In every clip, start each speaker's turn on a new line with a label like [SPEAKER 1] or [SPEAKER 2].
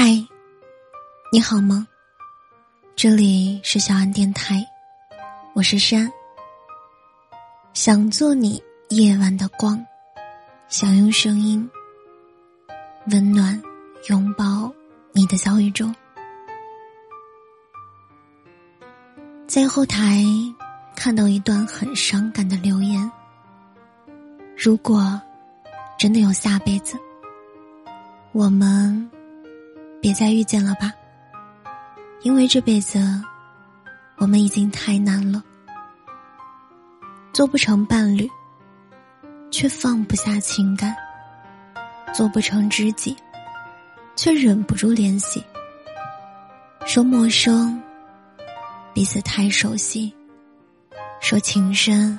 [SPEAKER 1] 嗨，你好吗？这里是小安电台，我是山。想做你夜晚的光，想用声音温暖拥抱你的小宇宙。在后台看到一段很伤感的留言：如果真的有下辈子，我们。别再遇见了吧，因为这辈子我们已经太难了，做不成伴侣，却放不下情感；做不成知己，却忍不住联系。说陌生，彼此太熟悉；说情深，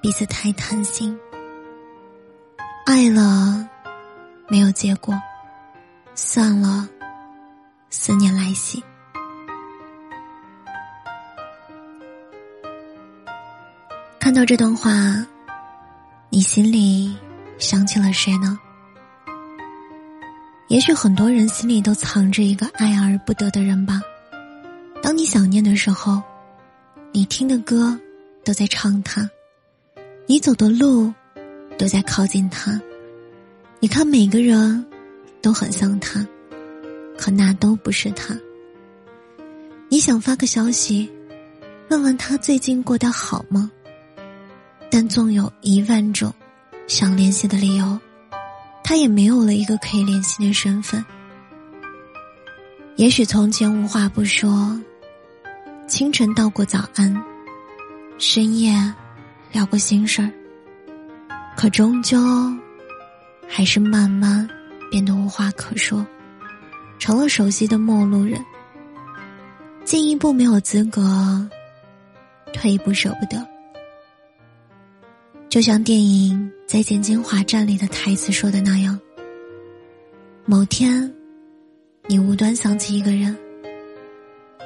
[SPEAKER 1] 彼此太贪心。爱了，没有结果。算了，思念来袭。看到这段话，你心里想起了谁呢？也许很多人心里都藏着一个爱而不得的人吧。当你想念的时候，你听的歌都在唱他，你走的路都在靠近他。你看每个人。都很像他，可那都不是他。你想发个消息，问问他最近过得好吗？但纵有一万种想联系的理由，他也没有了一个可以联系的身份。也许从前无话不说，清晨道过早安，深夜聊过心事儿，可终究还是慢慢。变得无话可说，成了熟悉的陌路人。进一步没有资格，退一步舍不得。就像电影《再见金华站》里的台词说的那样：某天，你无端想起一个人，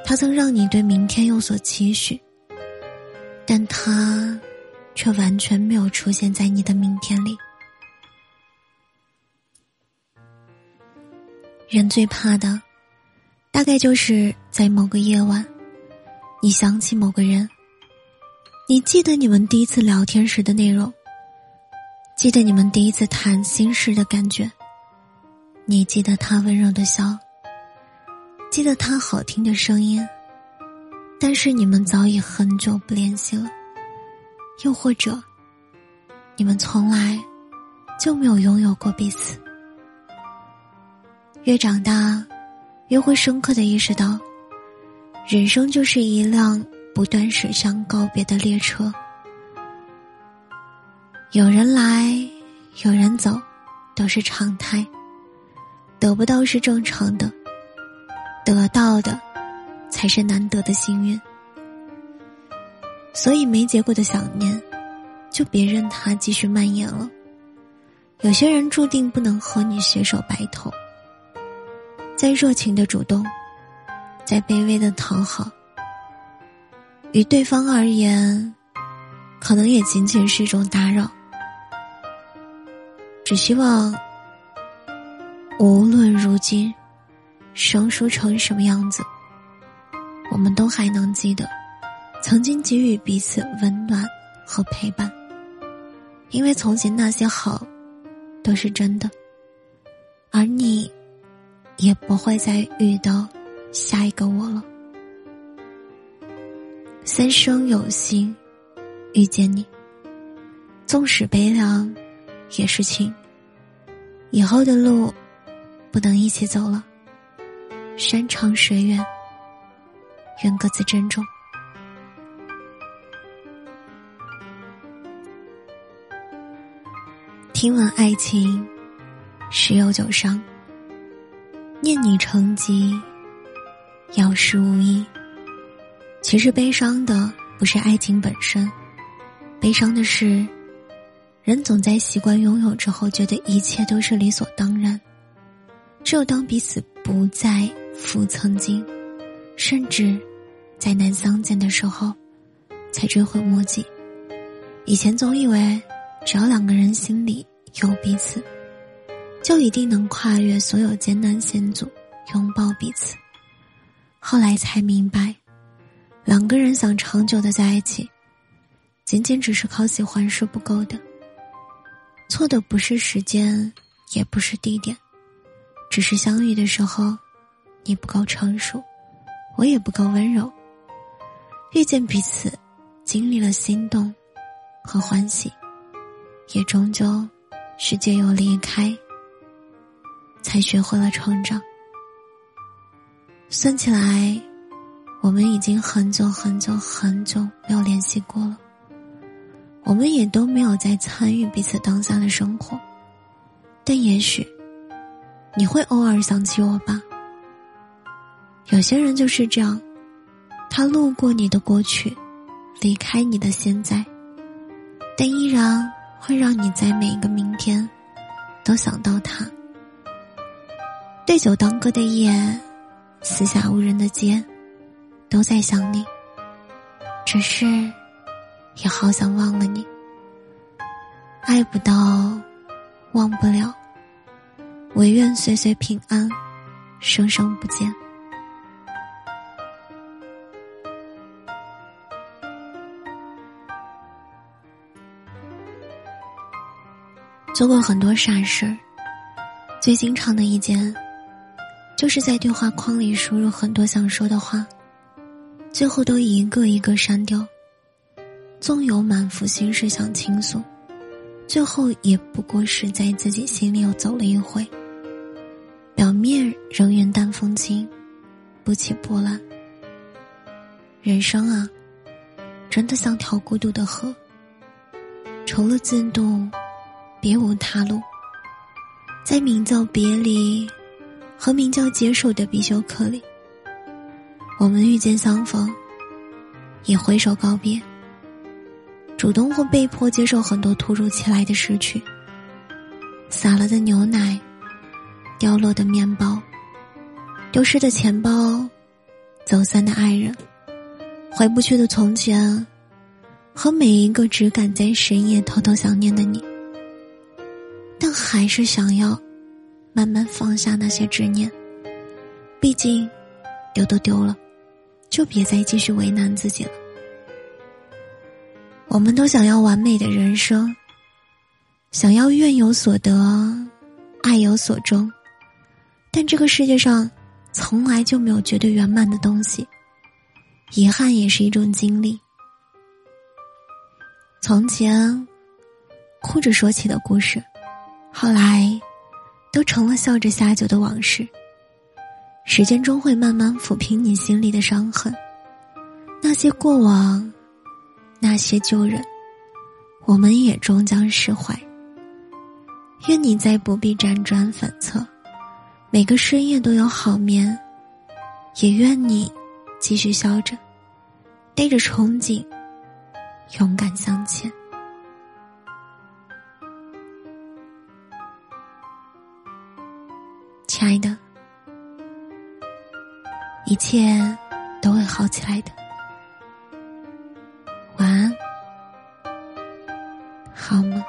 [SPEAKER 1] 他曾让你对明天有所期许，但他却完全没有出现在你的明天里。人最怕的，大概就是在某个夜晚，你想起某个人，你记得你们第一次聊天时的内容，记得你们第一次谈心时的感觉，你记得他温柔的笑，记得他好听的声音，但是你们早已很久不联系了，又或者，你们从来就没有拥有过彼此。越长大，越会深刻的意识到，人生就是一辆不断驶向告别的列车。有人来，有人走，都是常态。得不到是正常的，得到的，才是难得的幸运。所以，没结果的想念，就别任它继续蔓延了。有些人注定不能和你携手白头。在热情的主动，在卑微的讨好，与对方而言，可能也仅仅是一种打扰。只希望，无论如今生疏成什么样子，我们都还能记得，曾经给予彼此温暖和陪伴。因为从前那些好，都是真的，而你。也不会再遇到下一个我了。三生有幸遇见你，纵使悲凉，也是情。以后的路不能一起走了，山长水远，愿各自珍重。听闻爱情，十有九伤。念你成疾，有时无益。其实悲伤的不是爱情本身，悲伤的是，人总在习惯拥有之后，觉得一切都是理所当然。只有当彼此不再复曾经，甚至再难相见的时候，才追悔莫及。以前总以为，只要两个人心里有彼此，就一定能跨越所有艰难险阻，拥抱彼此。后来才明白，两个人想长久的在一起，仅仅只是靠喜欢是不够的。错的不是时间，也不是地点，只是相遇的时候，你不够成熟，我也不够温柔。遇见彼此，经历了心动和欢喜，也终究是借由离开，才学会了成长。算起来，我们已经很久很久很久没有联系过了。我们也都没有再参与彼此当下的生活，但也许你会偶尔想起我吧。有些人就是这样，他路过你的过去，离开你的现在，但依然会让你在每一个明天都想到他。对酒当歌的夜。四下无人的街，都在想你。只是，也好想忘了你。爱不到，忘不了。唯愿岁岁平安，生生不见。做过很多傻事，最经常的一件。就是在对话框里输入很多想说的话，最后都一个一个删掉。纵有满腹心事想倾诉，最后也不过是在自己心里又走了一回。表面仍云淡风轻，不起波澜。人生啊，真的像条孤独的河，除了自渡，别无他路。在名叫别离。和名叫接受的必修课里，我们遇见相逢，也挥手告别。主动或被迫接受很多突如其来的失去，洒了的牛奶，掉落的面包，丢失的钱包，走散的爱人，回不去的从前，和每一个只敢在深夜偷偷想念的你，但还是想要。慢慢放下那些执念，毕竟丢都丢了，就别再继续为难自己了。我们都想要完美的人生，想要愿有所得，爱有所终，但这个世界上从来就没有绝对圆满的东西，遗憾也是一种经历。从前，哭着说起的故事，后来。都成了笑着下酒的往事。时间终会慢慢抚平你心里的伤痕，那些过往，那些旧人，我们也终将释怀。愿你再不必辗转反侧，每个深夜都有好眠。也愿你继续笑着，带着憧憬，勇敢向前。亲爱的，一切都会好起来的。晚安，好梦。